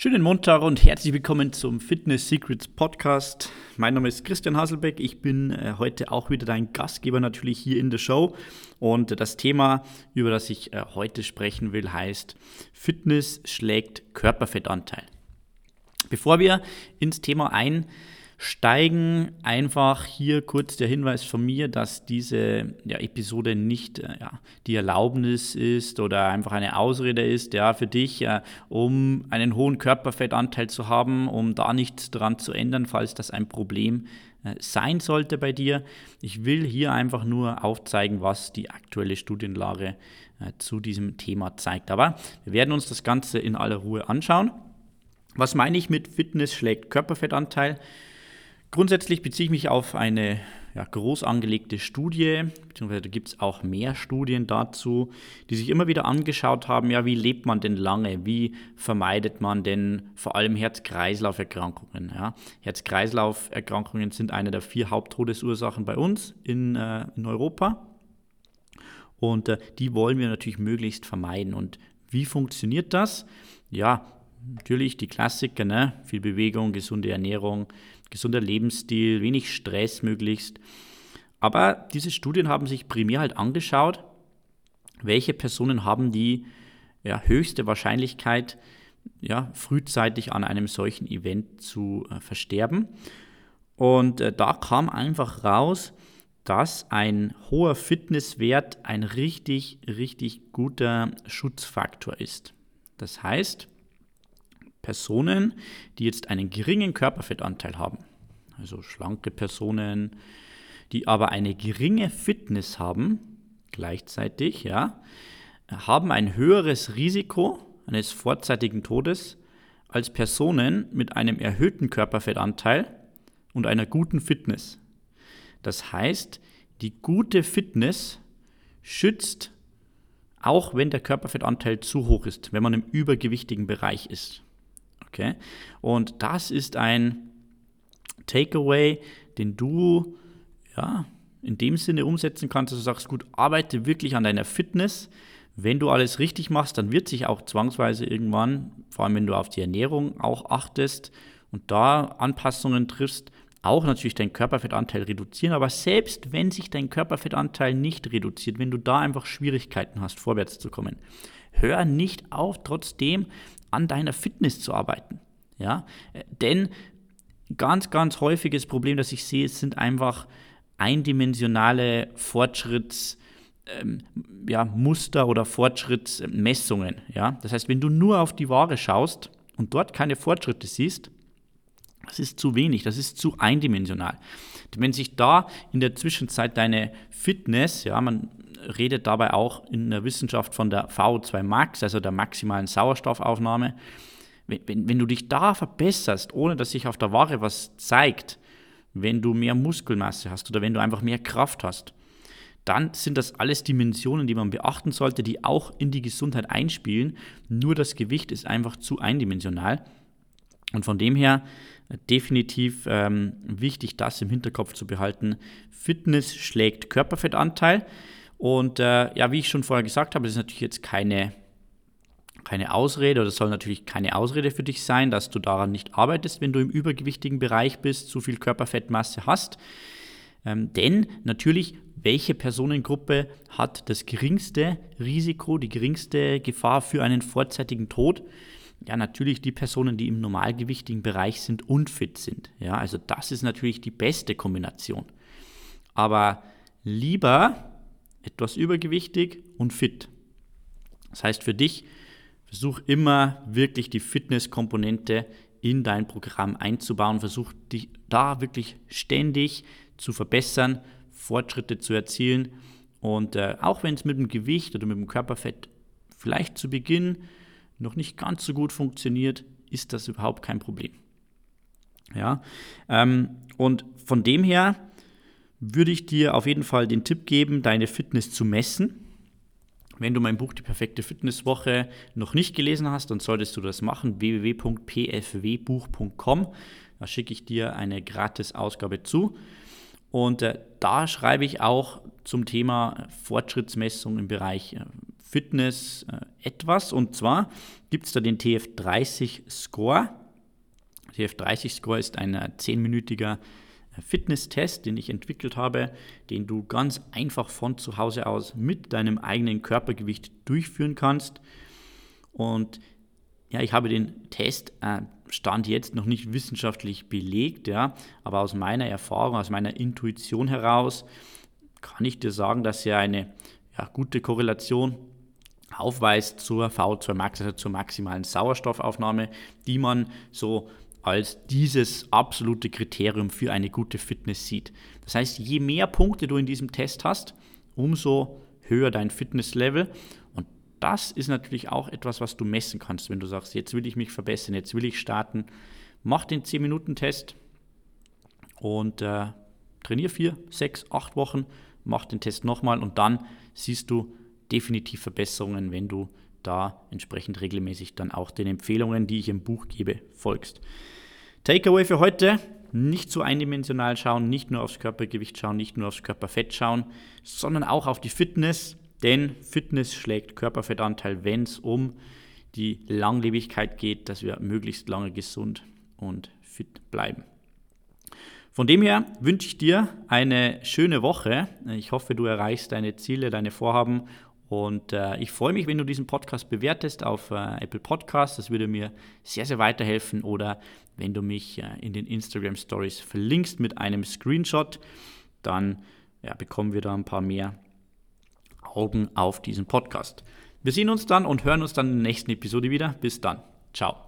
Schönen Montag und herzlich willkommen zum Fitness Secrets Podcast. Mein Name ist Christian Haselbeck. Ich bin äh, heute auch wieder dein Gastgeber natürlich hier in der Show. Und das Thema, über das ich äh, heute sprechen will, heißt Fitness schlägt Körperfettanteil. Bevor wir ins Thema ein steigen. Einfach hier kurz der Hinweis von mir, dass diese ja, Episode nicht äh, ja, die Erlaubnis ist oder einfach eine Ausrede ist ja, für dich, äh, um einen hohen Körperfettanteil zu haben, um da nichts dran zu ändern, falls das ein Problem äh, sein sollte bei dir. Ich will hier einfach nur aufzeigen, was die aktuelle Studienlage äh, zu diesem Thema zeigt. Aber wir werden uns das Ganze in aller Ruhe anschauen. Was meine ich mit Fitness schlägt Körperfettanteil? Grundsätzlich beziehe ich mich auf eine ja, groß angelegte Studie, beziehungsweise da gibt es auch mehr Studien dazu, die sich immer wieder angeschaut haben, ja, wie lebt man denn lange, wie vermeidet man denn vor allem Herz-Kreislauf-Erkrankungen. Ja? Herz-Kreislauf-Erkrankungen sind eine der vier Haupttodesursachen bei uns in, äh, in Europa und äh, die wollen wir natürlich möglichst vermeiden. Und wie funktioniert das? Ja, natürlich die Klassiker, ne? viel Bewegung, gesunde Ernährung, gesunder Lebensstil, wenig Stress möglichst. Aber diese Studien haben sich primär halt angeschaut, welche Personen haben die ja, höchste Wahrscheinlichkeit, ja, frühzeitig an einem solchen Event zu äh, versterben. Und äh, da kam einfach raus, dass ein hoher Fitnesswert ein richtig, richtig guter Schutzfaktor ist. Das heißt, Personen, die jetzt einen geringen Körperfettanteil haben, also schlanke Personen, die aber eine geringe Fitness haben, gleichzeitig, ja, haben ein höheres Risiko eines vorzeitigen Todes als Personen mit einem erhöhten Körperfettanteil und einer guten Fitness. Das heißt, die gute Fitness schützt, auch wenn der Körperfettanteil zu hoch ist, wenn man im übergewichtigen Bereich ist. Okay? Und das ist ein Takeaway, den du ja, in dem Sinne umsetzen kannst, dass du sagst, gut, arbeite wirklich an deiner Fitness. Wenn du alles richtig machst, dann wird sich auch zwangsweise irgendwann, vor allem wenn du auf die Ernährung auch achtest und da Anpassungen triffst, auch natürlich deinen Körperfettanteil reduzieren. Aber selbst wenn sich dein Körperfettanteil nicht reduziert, wenn du da einfach Schwierigkeiten hast, vorwärts zu kommen, hör nicht auf, trotzdem an deiner Fitness zu arbeiten. Ja? Denn ganz, ganz häufiges Problem, das ich sehe, sind einfach eindimensionale Fortschritts- ähm, ja, Muster oder Fortschrittsmessungen. Ja? Das heißt, wenn du nur auf die Waage schaust und dort keine Fortschritte siehst, das ist zu wenig, das ist zu eindimensional. Wenn sich da in der Zwischenzeit deine Fitness, ja, man redet dabei auch in der Wissenschaft von der VO2 Max, also der maximalen Sauerstoffaufnahme. Wenn, wenn, wenn du dich da verbesserst, ohne dass sich auf der Waage was zeigt, wenn du mehr Muskelmasse hast oder wenn du einfach mehr Kraft hast, dann sind das alles Dimensionen, die man beachten sollte, die auch in die Gesundheit einspielen. Nur das Gewicht ist einfach zu eindimensional. Und von dem her definitiv ähm, wichtig, das im Hinterkopf zu behalten. Fitness schlägt Körperfettanteil. Und äh, ja, wie ich schon vorher gesagt habe, das ist natürlich jetzt keine, keine Ausrede oder soll natürlich keine Ausrede für dich sein, dass du daran nicht arbeitest, wenn du im übergewichtigen Bereich bist, zu viel Körperfettmasse hast. Ähm, denn natürlich, welche Personengruppe hat das geringste Risiko, die geringste Gefahr für einen vorzeitigen Tod? Ja, natürlich die Personen, die im normalgewichtigen Bereich sind und fit sind. Ja, also das ist natürlich die beste Kombination. Aber lieber etwas übergewichtig und fit. Das heißt für dich, versuch immer wirklich die Fitnesskomponente in dein Programm einzubauen. Versuch dich da wirklich ständig zu verbessern, Fortschritte zu erzielen. Und äh, auch wenn es mit dem Gewicht oder mit dem Körperfett vielleicht zu Beginn noch nicht ganz so gut funktioniert, ist das überhaupt kein Problem. Ja, ähm, und von dem her würde ich dir auf jeden Fall den Tipp geben, deine Fitness zu messen. Wenn du mein Buch Die perfekte Fitnesswoche noch nicht gelesen hast, dann solltest du das machen. www.pfwbuch.com. Da schicke ich dir eine gratis Ausgabe zu. Und äh, da schreibe ich auch zum Thema Fortschrittsmessung im Bereich äh, Fitness äh, etwas. Und zwar gibt es da den TF30 Score. TF30 Score ist ein zehnminütiger Fitnesstest, den ich entwickelt habe, den du ganz einfach von zu Hause aus mit deinem eigenen Körpergewicht durchführen kannst. Und ja, ich habe den Test äh, Stand jetzt noch nicht wissenschaftlich belegt, ja, aber aus meiner Erfahrung, aus meiner Intuition heraus kann ich dir sagen, dass er eine ja, gute Korrelation aufweist zur V2 Max, also zur maximalen Sauerstoffaufnahme, die man so als dieses absolute Kriterium für eine gute Fitness sieht. Das heißt, je mehr Punkte du in diesem Test hast, umso höher dein Fitnesslevel. Und das ist natürlich auch etwas, was du messen kannst, wenn du sagst, jetzt will ich mich verbessern, jetzt will ich starten. Mach den 10-Minuten-Test und äh, trainier 4, 6, 8 Wochen, mach den Test nochmal und dann siehst du definitiv Verbesserungen, wenn du da entsprechend regelmäßig dann auch den Empfehlungen, die ich im Buch gebe, folgst. Takeaway für heute, nicht zu eindimensional schauen, nicht nur aufs Körpergewicht schauen, nicht nur aufs Körperfett schauen, sondern auch auf die Fitness, denn Fitness schlägt Körperfettanteil, wenn es um die Langlebigkeit geht, dass wir möglichst lange gesund und fit bleiben. Von dem her wünsche ich dir eine schöne Woche. Ich hoffe, du erreichst deine Ziele, deine Vorhaben und äh, ich freue mich, wenn du diesen Podcast bewertest auf äh, Apple Podcasts. Das würde mir sehr, sehr weiterhelfen. Oder wenn du mich äh, in den Instagram Stories verlinkst mit einem Screenshot, dann ja, bekommen wir da ein paar mehr Augen auf diesen Podcast. Wir sehen uns dann und hören uns dann in der nächsten Episode wieder. Bis dann. Ciao.